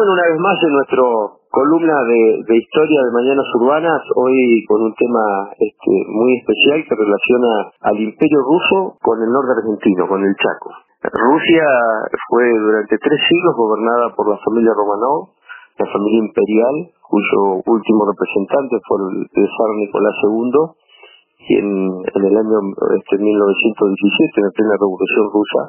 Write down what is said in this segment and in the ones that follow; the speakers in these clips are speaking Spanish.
Bueno, una vez más en nuestro columna de, de historia de Mañanas Urbanas, hoy con un tema este, muy especial que relaciona al imperio ruso con el norte argentino, con el Chaco. Rusia fue durante tres siglos gobernada por la familia Romanov, la familia imperial, cuyo último representante fue el, zar Nicolás II, quien en el año este, 1917, en la plena revolución rusa,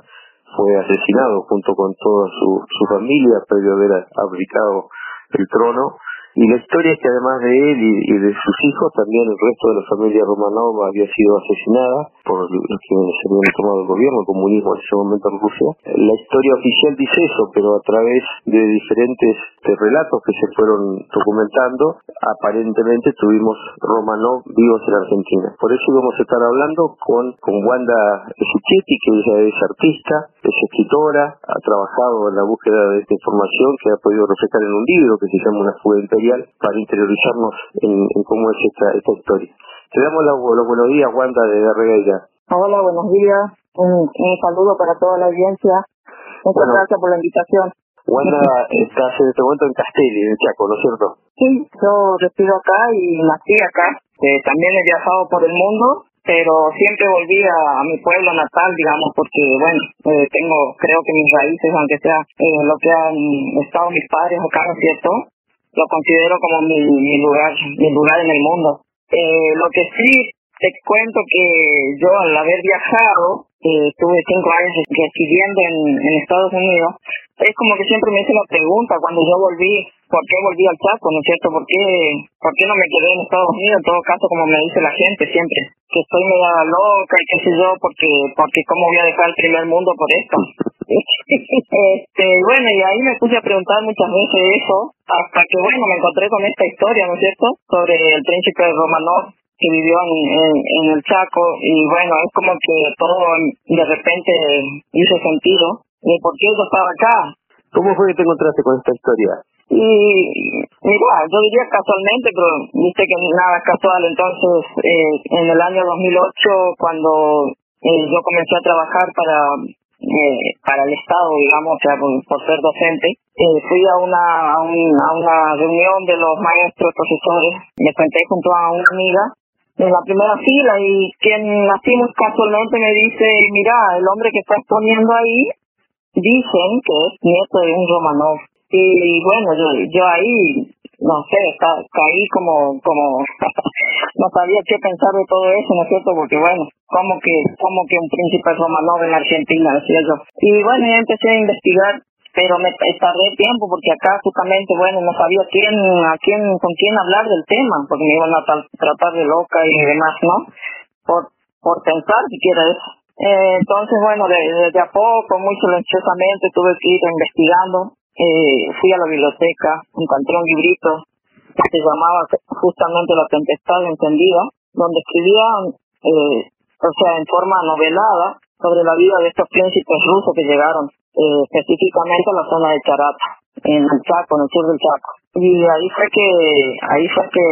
fue asesinado junto con toda su, su familia previo a haber abdicado el trono. Y la historia es que además de él y, de sus hijos, también el resto de la familia Romanov había sido asesinada por quienes se habían tomado el gobierno, el comunismo en ese momento en Rusia. La historia oficial dice eso, pero a través de diferentes relatos que se fueron documentando, aparentemente tuvimos Romanov vivos en Argentina. Por eso íbamos a estar hablando con, con Wanda Suchetti, que ella es artista, es escritora, ha trabajado en la búsqueda de esta información que ha podido reflejar en un libro que se llama Una fuga para interiorizarnos en, cómo es esta, esta historia. Te damos los, buenos días, Wanda, de Regueira. Hola, buenos días. Un, saludo para toda la audiencia. Muchas gracias por la invitación. Wanda, estás en este momento en Castelli, en Chaco, ¿no es cierto? Sí, yo resido acá y nací acá. Eh, también he viajado por el mundo, pero siempre volví a, mi pueblo natal, digamos, porque, bueno, eh, tengo, creo que mis raíces, aunque sea eh, lo que han estado mis padres acá, ¿no es cierto? lo considero como mi, mi lugar, mi lugar en el mundo. Eh, lo que sí te cuento que yo al haber viajado, eh, tuve cinco años residiendo en, Estados Unidos, es como que siempre me hice la pregunta cuando yo volví, ¿por qué volví al Chaco? ¿No es cierto? ¿Por qué, ¿Por qué no me quedé en Estados Unidos? En todo caso, como me dice la gente siempre, que estoy media loca y qué sé yo, porque, porque cómo voy a dejar el primer mundo por esto. Este, bueno, y ahí me puse a preguntar muchas veces eso, hasta que bueno, me encontré con esta historia, ¿no es cierto? Sobre el príncipe Romanov que vivió en, en, el Chaco y bueno, es como que todo de repente hizo sentido de por qué yo estaba acá. ¿Cómo fue que te encontraste con esta historia? Y mira, yo diría casualmente, pero viste que nada es casual. Entonces, eh, en el año 2008, cuando eh, yo comencé a trabajar para eh, para el Estado, digamos, o sea, por, ser docente, eh, fui a una, a, a una reunión de los maestros, profesores, me senté junto a una amiga en la primera fila y quien así casualmente me dice, mira, el hombre que está exponiendo ahí, dicen que es nieto de un Romanov. Y bueno, yo, yo ahí, no sé, caí como, como, no sabía qué pensar de todo eso, ¿no es cierto? Porque bueno, como que, como que un príncipe Romanov en Argentina, decía yo. Y bueno, ya empecé a investigar pero me tardé tiempo porque acá justamente, bueno, no sabía quién, a quién, con quién hablar del tema, porque me iban a tratar de loca y demás, ¿no? Por, por pensar siquiera eso. Eh, entonces, bueno, desde de a poco, muy silenciosamente, tuve que ir investigando. Eh, fui a la biblioteca, encontré un librito que se llamaba justamente La Tempestad Encendida, donde escribían, eh, o sea, en forma novelada, sobre la vida de estos príncipes rusos que llegaron eh, específicamente a la zona de Charata, en el Chaco, en el sur del Chaco. Y ahí fue que, ahí fue que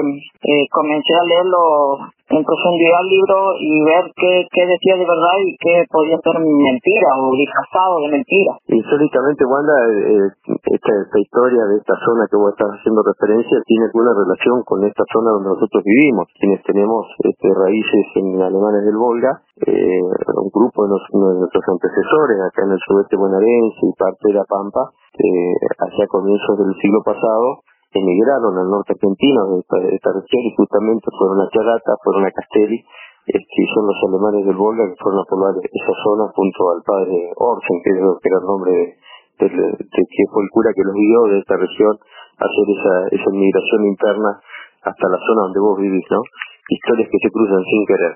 eh, comencé a leerlo en profundidad el libro y ver qué, qué decía de verdad y qué podía ser mentira o disfrazado de mentira. Históricamente, Wanda, eh, esta, esta historia de esta zona que vos estás haciendo referencia tiene alguna relación con esta zona donde nosotros vivimos, quienes tenemos este, raíces en alemanes del Volga, eh, un grupo de, nuestros antecesores acá en el sudeste bonaerense y parte de la Pampa, eh, hacia comienzos del siglo pasado, emigraron al norte argentino de esta, región y justamente fueron a Charata, fueron a Castelli, este, son los alemanes del Volga que fueron a poblar esa zona junto al padre Orsen, que, era el nombre de, que fue el cura que los guió de esta región a hacer esa, esa migración interna hasta la zona donde vos vivís, ¿no? Historias que se cruzan sin querer.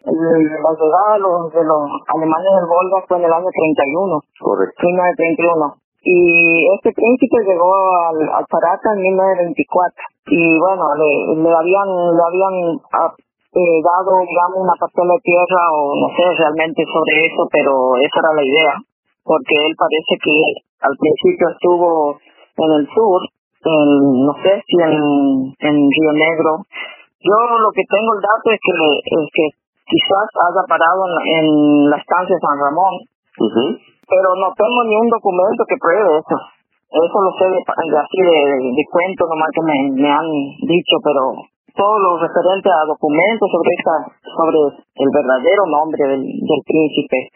La llegada de los, de los alemanes del Volga fue en el año 31. Correcto. 1931 y este príncipe llegó al, al Parata en 1924 y bueno le, le habían le habían ah, eh, dado digamos una parcela de tierra o no sé realmente sobre eso pero esa era la idea. Porque él parece que al principio estuvo en el sur en, no sé si en, en Río Negro. Yo lo que tengo el dato es que es que quizás haya parado en, en la estancia de San Ramón pero no tengo ni un documento que pruebe eso. eso lo sé de, así de, de, cuento nomás que me, me han dicho, pero todo lo referente a documentos sobre esta, sobre el verdadero nombre del, del príncipe.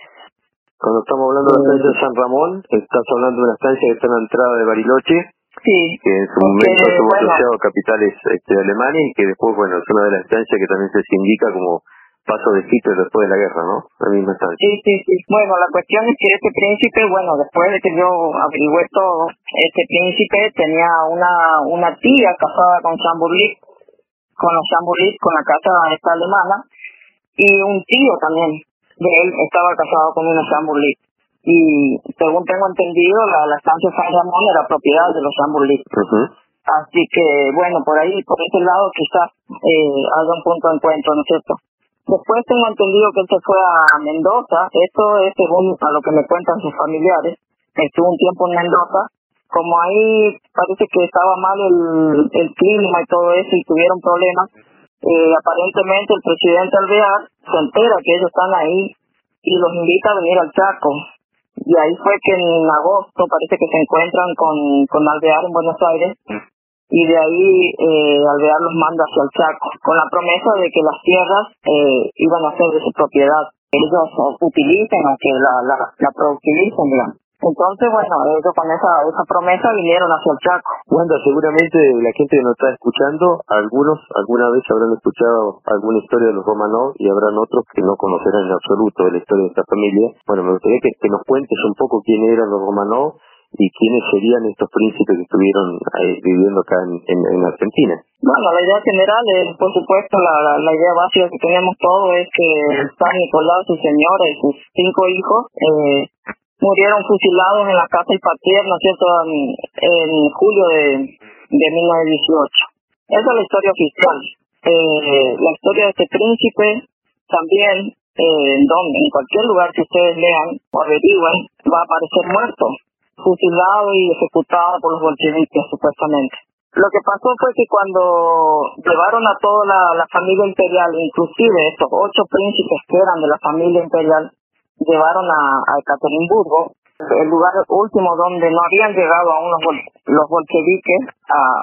Cuando estamos hablando de la estancia de San Ramón, estás hablando de una estancia que está en la entrada de Bariloche, sí, que en su momento tuvo asociado capitales este, alemanes y que después, bueno, es una de las estancias que también se indica como paso de Hitler después de la guerra, ¿no? La misma estancia. Sí, sí, sí. Bueno, la cuestión es que este príncipe, bueno, después de que yo averigüé todo, este príncipe tenía una, una tía casada con Chamburlic, con los Chamburlic, con la casa esta alemana, y un tío también de él estaba casado con una Chamburlic. Y según tengo entendido, la, la estancia San Ramón era propiedad de los Chamburlic. Así que, bueno, por ahí, por ese lado, quizás eh, haya un punto de encuentro, ¿no es cierto? Después tengo entendido que él se fue a Mendoza. Esto es según a lo que me cuentan sus familiares. Estuvo un tiempo en Mendoza. Como ahí parece que estaba mal el, el clima y todo eso y tuvieron problemas, eh, aparentemente el presidente Alvear se entera que ellos están ahí y los invita a venir al Chaco. Y ahí fue que en agosto parece que se encuentran con, con Alvear en Buenos Aires y de ahí eh, Alvear los manda hacia el Chaco, con la promesa de que las tierras eh, iban a ser de su propiedad. Ellos utilicen, aunque la, la, la productivicen, digamos. Entonces, bueno, ellos con esa, esa promesa vinieron hacia el Chaco. Wanda, seguramente la gente que nos está escuchando, algunos alguna vez habrán escuchado alguna historia de los Romanov y habrán otros que no conocerán en absoluto la historia de esta familia. Bueno, me gustaría que, que nos cuentes un poco quién eran los Romanov y quiénes serían estos príncipes que estuvieron viviendo acá en, en, Argentina. Bueno, la idea general, es, por supuesto, la, idea básica que tenemos todos es que San Nicolás, su señora y sus cinco hijos eh, murieron fusilados en la casa del paterno, ¿cierto?, en, julio de, de 1918. Esa es la historia oficial. Eh, la historia de este príncipe también, eh, donde, en cualquier lugar que ustedes lean o averigüen, va a aparecer muerto fusilado y ejecutado por los bolcheviques, supuestamente. Lo que pasó fue que cuando llevaron a toda la, familia imperial, inclusive estos ocho príncipes que eran de la familia imperial, llevaron a, a Ekaterimburgo, el lugar último donde no habían llegado aún los, los bolcheviques, a,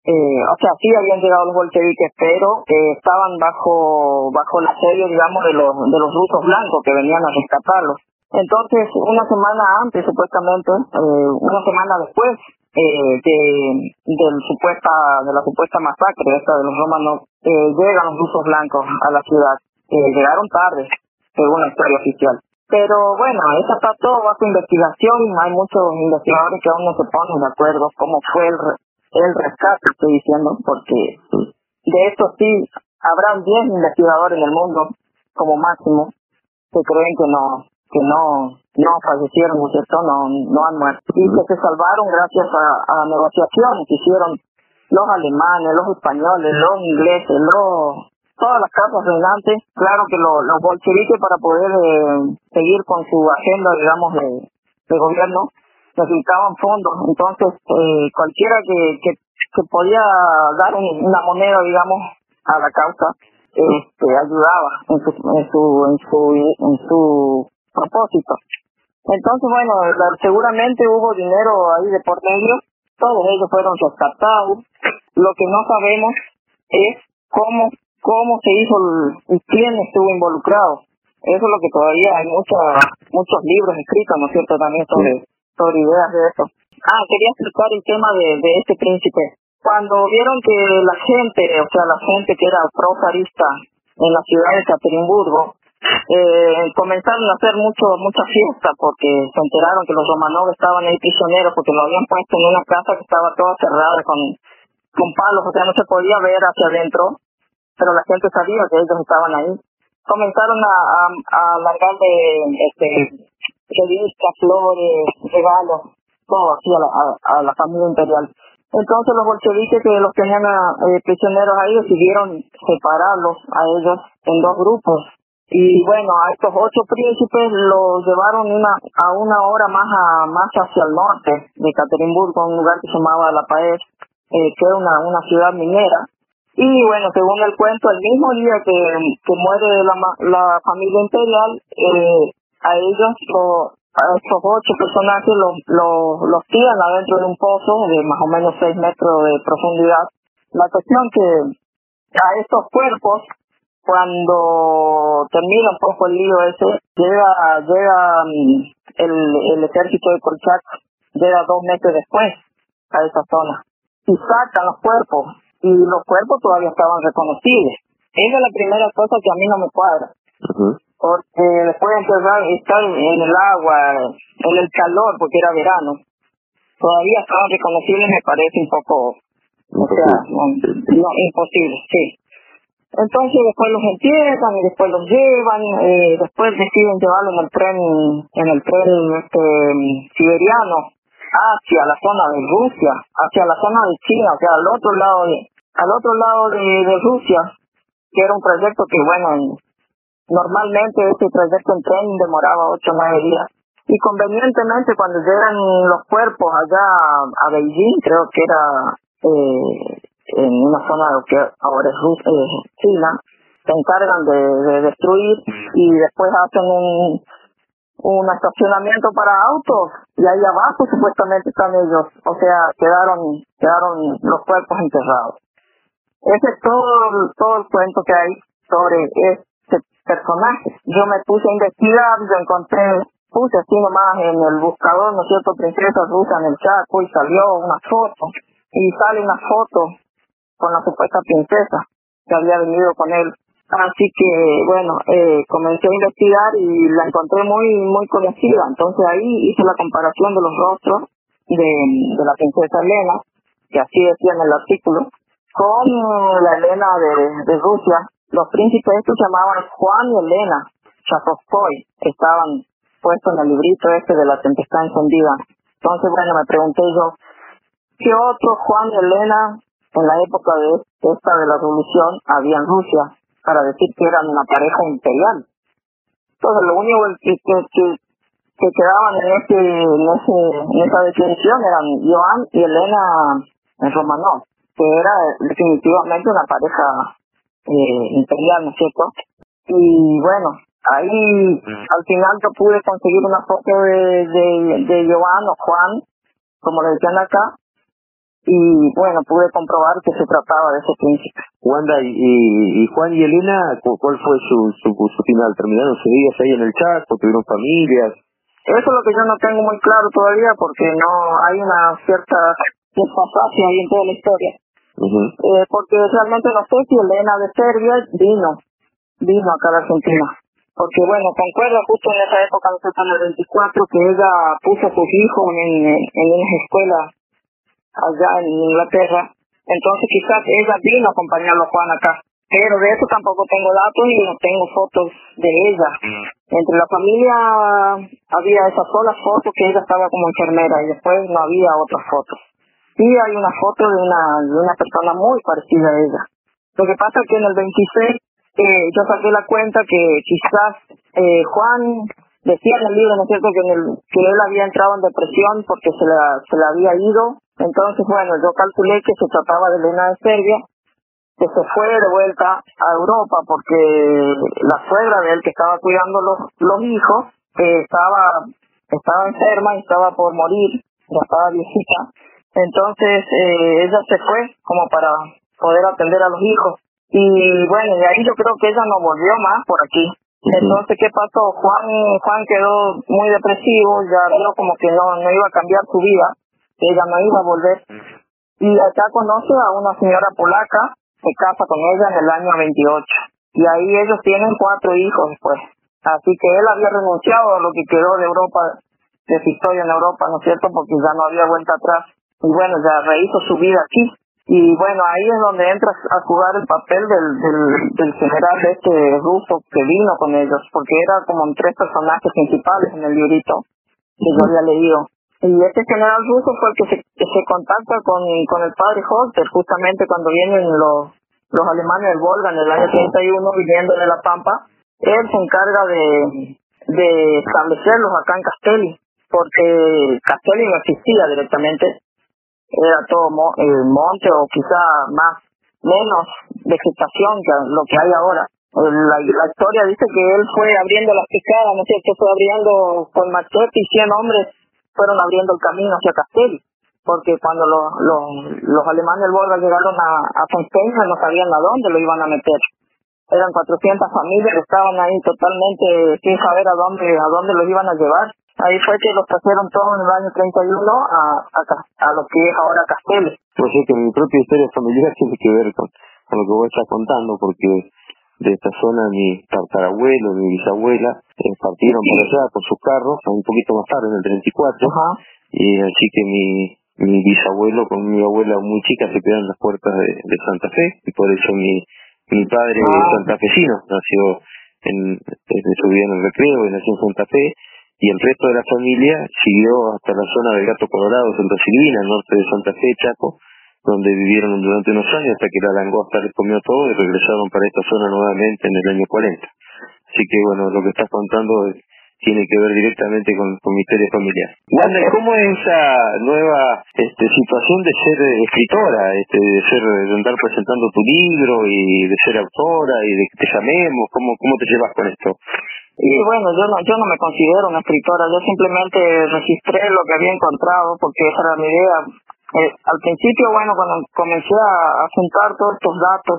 eh, o sea, sí habían llegado los bolcheviques, pero eh, estaban bajo bajo la serie, digamos, de los de los rusos blancos que venían a rescatarlos. Entonces, una semana antes, supuestamente, eh, una semana después eh, de, supuesta, de la supuesta masacre esta de los romanos, eh, llegan los rusos blancos a la ciudad. Eh, llegaron tarde, según la historia oficial. Pero bueno, eso está todo bajo investigación. Hay muchos investigadores que aún no se ponen de acuerdo cómo fue el, el rescate, estoy diciendo, porque de esto sí, habrán 10 investigadores en el mundo, como máximo, que creen que no, que no no fallecieron, ¿no cierto? No, no han muerto. Y que se salvaron gracias a, negociaciones que hicieron los alemanes, los españoles, los ingleses, los todas las casas reinantes. Claro que lo, los bolcheviques para poder eh, seguir con su agenda, digamos, de, gobierno, necesitaban fondos. Entonces, eh, cualquiera que, que, que podía dar una moneda, digamos, a la causa, este, ayudaba en su, en su, en su propósito. Entonces, bueno, seguramente hubo dinero ahí de por medio, todos ellos fueron rescatados. Lo que no sabemos es cómo cómo se hizo y quién estuvo involucrado. Eso es lo que todavía hay muchos muchos libros escritos, ¿no es cierto?, también sobre, sobre ideas de eso. Ah, quería explicar el tema de, de este príncipe. Cuando vieron que la gente, o sea, la gente que era pro-zarista en la ciudad de Caterinburgo, eh, comenzaron a hacer mucho mucha fiesta porque se enteraron que los Romanov estaban ahí prisioneros porque lo habían puesto en una casa que estaba toda cerrada con, con palos, o sea, no se podía ver hacia adentro, pero la gente sabía que ellos estaban ahí. Comenzaron a, a, a largarle este, revistas, flores, regalos, todo así a la, a, la familia imperial. Entonces los bolcheviques que los tenían eh, prisioneros ahí decidieron separarlos a ellos en dos grupos y bueno a estos ocho príncipes los llevaron una a una hora más a más hacia el norte de Caterinburgo un lugar que se llamaba La Paez eh, que era una una ciudad minera y bueno según el cuento el mismo día que, que muere la la familia imperial eh, a ellos lo a estos ocho personajes los, los, los tiran adentro de un pozo de más o menos seis metros de profundidad. La cuestión que a estos cuerpos, cuando termina un poco el lío ese, llega, llega mm, el, el ejército de Colchac, llega dos meses después a esa zona y sacan los cuerpos y los cuerpos todavía estaban reconocibles. Esa es la primera cosa que a mí no me cuadra porque después de estar en el agua, en el calor, porque era verano, todavía estaban reconocibles, me parece un poco, o sea, no, imposible, sí. Entonces después los entierran y después los llevan, eh, después deciden llevarlo en el tren, en el tren este, siberiano hacia la zona de Rusia, hacia la zona de China, o sea, al otro lado de, al otro lado de, Rusia, que era un proyecto que bueno, Normalmente este trayecto en tren demoraba ocho o nueve días. Y convenientemente cuando llegan los cuerpos allá a Beijing, creo que era eh, en una zona que ahora es eh, China, se encargan de, de, destruir y después hacen un, un estacionamiento para autos y ahí abajo supuestamente están ellos, o sea, quedaron quedaron los cuerpos enterrados. Ese es todo, todo el cuento que hay sobre esto personajes. Yo me puse a investigar, yo encontré, puse así nomás en el buscador, ¿no es cierto?, princesa rusa en el Chaco y salió una foto. Y sale una foto con la supuesta princesa que había venido con él. Así que, bueno, eh, comencé a investigar y la encontré muy, muy conocida. Entonces ahí hice la comparación de los rostros de, de la princesa Elena, que así decía en el artículo, con la Elena de, Rusia, los príncipes estos se llamaban Juan y Elena Chapovskoy, estaban puestos en el librito este de la tempestad encendida. Entonces, bueno, me pregunté yo, ¿qué otro Juan y Elena en la época de esta de la revolución había en Rusia para decir que eran una pareja imperial? Entonces, lo único que, que, que, quedaban en, este, en, ese, en esa definición eran Joan y Elena Romanov, que era definitivamente una pareja eh, imperial, ¿no es cierto? Y bueno, ahí al final yo pude conseguir una foto de, de, de Joan o Juan, como le decían acá, y bueno, pude comprobar que se trataba de ese príncipe. Wanda, y, y, Juan y Elena, ¿cuál fue su, su, su final? ¿Terminaron sus días ahí en el Chaco? ¿Tuvieron familias? Eso es lo que yo no tengo muy claro todavía porque no hay una cierta desfasaje ahí en toda la historia eh, porque realmente no sé si Elena de Serbia vino, vino acá a la Argentina. Porque bueno, concuerda justo en esa época, en el 24, que ella puso a sus hijos en, en unas escuelas allá en Inglaterra. Entonces quizás ella vino a acompañarlo a Juan acá. Pero de eso tampoco tengo datos y no tengo fotos de ella. Entre la familia había esa sola foto que ella estaba como enfermera y después no había otras fotos sí hay una foto de una, de una persona muy parecida a ella. Lo que pasa es que en el 26 eh, yo saqué la cuenta que quizás eh, Juan decía en el libro, ¿no es cierto?, que, en el, que él había entrado en depresión porque se le, se le había ido. Entonces, bueno, yo calculé que se trataba de Elena de Serbia, que se fue de vuelta a Europa porque la suegra de él que estaba cuidando los, los hijos eh, estaba, estaba enferma y estaba por morir, ya estaba viejita entonces eh, ella se fue como para poder atender a los hijos. Y bueno, y ahí yo creo que ella no volvió más por aquí. Entonces, ¿qué pasó? Juan Juan quedó muy depresivo, ya vio como que no, no iba a cambiar su vida, ella no iba a volver. Y acá conoce a una señora polaca, se casa con ella en el año 28. Y ahí ellos tienen cuatro hijos después. Así que él había renunciado a lo que quedó de Europa, de su historia en Europa, ¿no es cierto? Porque ya no había vuelta atrás y bueno, ya rehizo su vida aquí. Y bueno, ahí es donde entra a jugar el papel del, del, general este ruso que vino con ellos, porque era como tres personajes principales en el librito que yo había leído. Y este general ruso fue el que se, se contacta con, con el padre Holter justamente cuando vienen los, los alemanes del Volga en el año 31 viniendo de La Pampa. Él se encarga de, de establecerlos acá en Castelli, porque Castelli no existía directamente era todo el monte o quizá más menos vegetación que lo que hay ahora. la, la historia dice que él fue abriendo las picadas, ¿no es cierto? Fue abriendo con machete y 100 hombres fueron abriendo el camino hacia Castel, porque cuando los, los, los alemanes del Borga llegaron a, a no sabían a dónde lo iban a meter. Eran 400 familias que estaban ahí totalmente sin saber a dónde a dónde los iban a llevar. Ahí fue que los trajeron todos en el año 31 a, a, a lo que es ahora Castel. Pues es que mi propia historia familiar tiene que ver con, con lo que vos estás contando, porque de esta zona mi tatarabuelo, mi bisabuela, partieron por allá por sus carros, un poquito más tarde, en el 34, y así que mi, mi bisabuelo con mi abuela muy chica se quedaron en las puertas de, de, Santa Fe, y por eso mi, mi padre es ah. santafesino, nació en, desde su vida en el recreo, y nació en Santa Fe, y el resto de la familia siguió hasta la zona del Gato Colorado, Santa Silvina, al norte de Santa Fe, Chaco, donde vivieron durante unos años hasta que la langosta les comió todo y regresaron para esta zona nuevamente en el año 40. Así que bueno, lo que estás contando tiene que ver directamente con, con mi historia familiar. Wanda, ¿cómo es esa nueva este, situación de ser escritora, este, de ser de andar presentando tu libro y de ser autora y de que te llamemos? ¿Cómo, cómo te llevas con esto? Y bueno, yo no, yo no me considero una escritora, yo simplemente registré lo que había encontrado porque esa era mi idea, eh, al principio, bueno, cuando comencé a, juntar todos estos datos,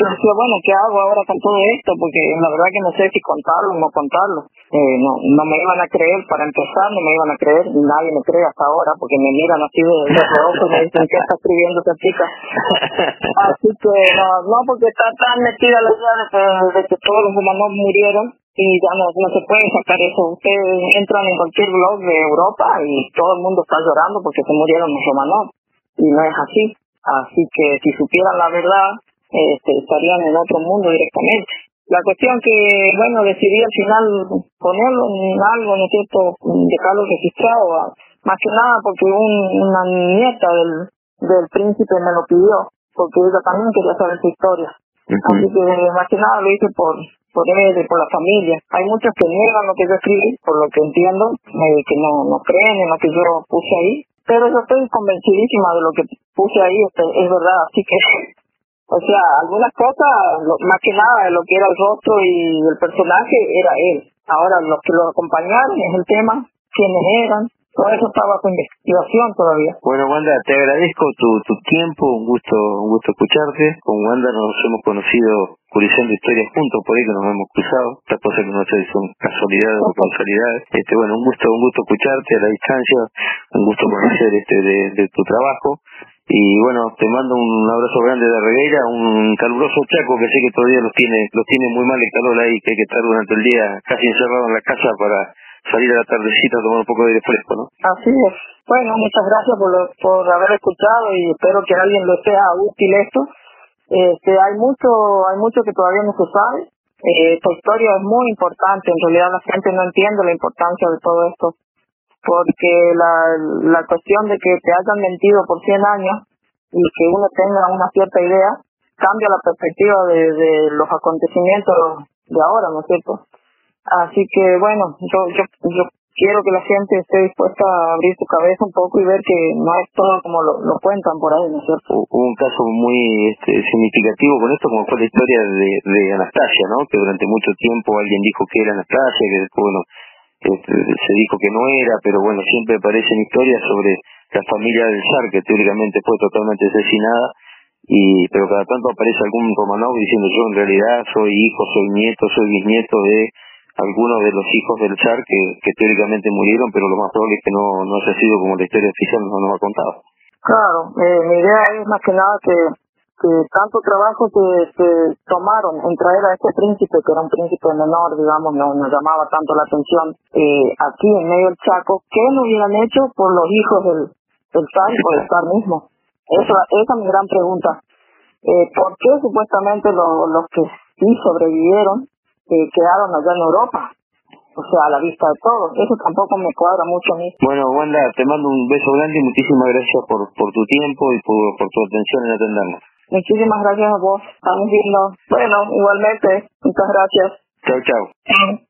yo decía, bueno, ¿qué hago ahora con todo esto? Porque la verdad que no sé si contarlo o no contarlo. Eh, no, no me iban a creer, para empezar, no me iban a creer, nadie me cree hasta ahora, porque me miran así de, de y me dicen, ¿qué está escribiendo esta chica? Así que, no, no porque está tan metida la idea de que, de que todos los humanos murieron, y ya no, no se puede sacar eso. Ustedes entran en cualquier blog de Europa y todo el mundo está llorando porque se murieron los romanos. Y no es así. Así que si supieran la verdad, este, estarían en otro mundo directamente. La cuestión que, bueno, decidí al final ponerlo en algo, ¿no es cierto?, dejarlo registrado, más que nada porque un, una nieta del, del príncipe me lo pidió, porque ella también quería saber su historia. Así que más que nada lo hice por, por él y por la familia. Hay muchos que niegan lo que yo escribí, por lo que entiendo, eh, que no, no creen en lo que yo puse ahí, pero yo estoy convencidísima de lo que puse ahí, este, es verdad, así que, o sea, algunas cosas, más que nada de lo que era el rostro y el personaje, era él. Ahora, los que lo acompañaron es el tema, quiénes eran, todo eso está bajo investigación todavía. Bueno, Wanda, te agradezco tu, tu tiempo, un gusto un gusto escucharte. Con Wanda nos hemos conocido curiosando historias juntos, por ahí que nos hemos cruzado. Estas cosas que no sé si son casualidades o causalidades. Este, bueno, un gusto un gusto escucharte a la distancia, un gusto conocer este de, de tu trabajo. Y bueno, te mando un abrazo grande de Regueira, un caluroso chaco que sé que todavía los tiene, los tiene muy mal el calor ahí, que hay que estar durante el día casi encerrado en la casa para salir a la tardecita a tomar un poco de aire fresco, ¿no? Así es. Bueno, muchas gracias por, por haber escuchado y espero que a alguien le sea útil esto. Este, hay mucho, hay mucho que todavía no se sabe. Eh, esta historia es muy importante. En realidad la gente no entiende la importancia de todo esto. Porque la, la cuestión de que te hayan mentido por 100 años y que uno tenga una cierta idea cambia la perspectiva de, los acontecimientos de ahora, ¿no es cierto? Así que bueno, yo, yo, yo quiero que la gente esté dispuesta a abrir su cabeza un poco y ver que no es todo como lo, cuentan por ahí, ¿no es cierto? Hubo un caso muy este, significativo con esto, como fue la historia de, de Anastasia, ¿no? Que durante mucho tiempo alguien dijo que era Anastasia, que después, bueno, este, se dijo que no era, pero bueno, siempre aparecen historias sobre la familia del zar, que teóricamente fue totalmente asesinada, y pero cada tanto aparece algún Romanov diciendo yo en realidad soy hijo, soy nieto, soy bisnieto de algunos de los hijos del char que, que teóricamente murieron, pero lo más probable es que no, no haya sido como la historia oficial no nos ha contado. Claro, eh, mi idea es más que nada que, que tanto trabajo que, que tomaron en traer a este príncipe, que era un príncipe menor, digamos, no nos llamaba tanto la atención, eh, aquí en medio del Chaco, ¿qué no hubieran hecho por los hijos del, del zar y por el zar mismo? Esa, esa es mi gran pregunta. Eh, ¿Por qué supuestamente los que sí sobrevivieron que quedaron allá en Europa. O sea, a la vista de todos. Eso tampoco me cuadra mucho a mí. Bueno, Wanda, te mando un beso grande y muchísimas gracias por, por tu tiempo y por, por tu atención en atendernos. Muchísimas gracias a vos. Estamos viendo. Bueno, igualmente. Muchas gracias. Chao, chao.